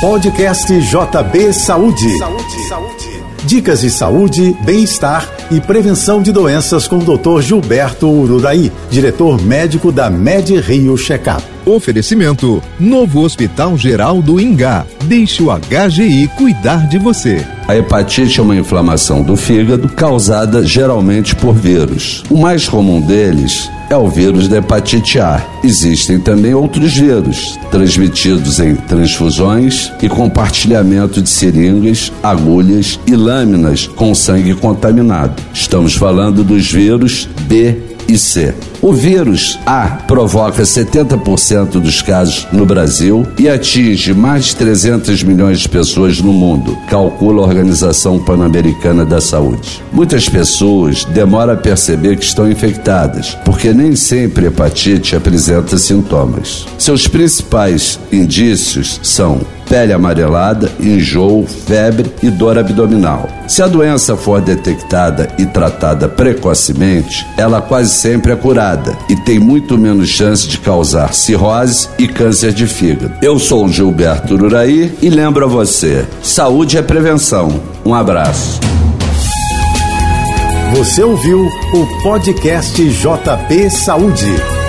Podcast JB Saúde. Saúde, saúde. Dicas de saúde, bem-estar e prevenção de doenças com o Dr. Gilberto Ururaí, diretor médico da Med Rio Checkup. Oferecimento: Novo Hospital Geral do Ingá. Deixe o HGI cuidar de você. A hepatite é uma inflamação do fígado causada geralmente por vírus. O mais comum deles é o vírus da hepatite A. Existem também outros vírus, transmitidos em transfusões e compartilhamento de seringas, agulhas e lâminas com sangue contaminado. Estamos falando dos vírus B e C. O vírus A provoca 70% dos casos no Brasil e atinge mais de 300 milhões de pessoas no mundo, calcula a Organização Pan-Americana da Saúde. Muitas pessoas demoram a perceber que estão infectadas, porque nem sempre hepatite apresenta sintomas. Seus principais indícios são pele amarelada, enjoo, febre e dor abdominal. Se a doença for detectada e tratada precocemente, ela quase sempre é curada e tem muito menos chance de causar cirrose e câncer de fígado. Eu sou o Gilberto Uraí e lembro a você: saúde é prevenção. Um abraço. Você ouviu o podcast JP Saúde.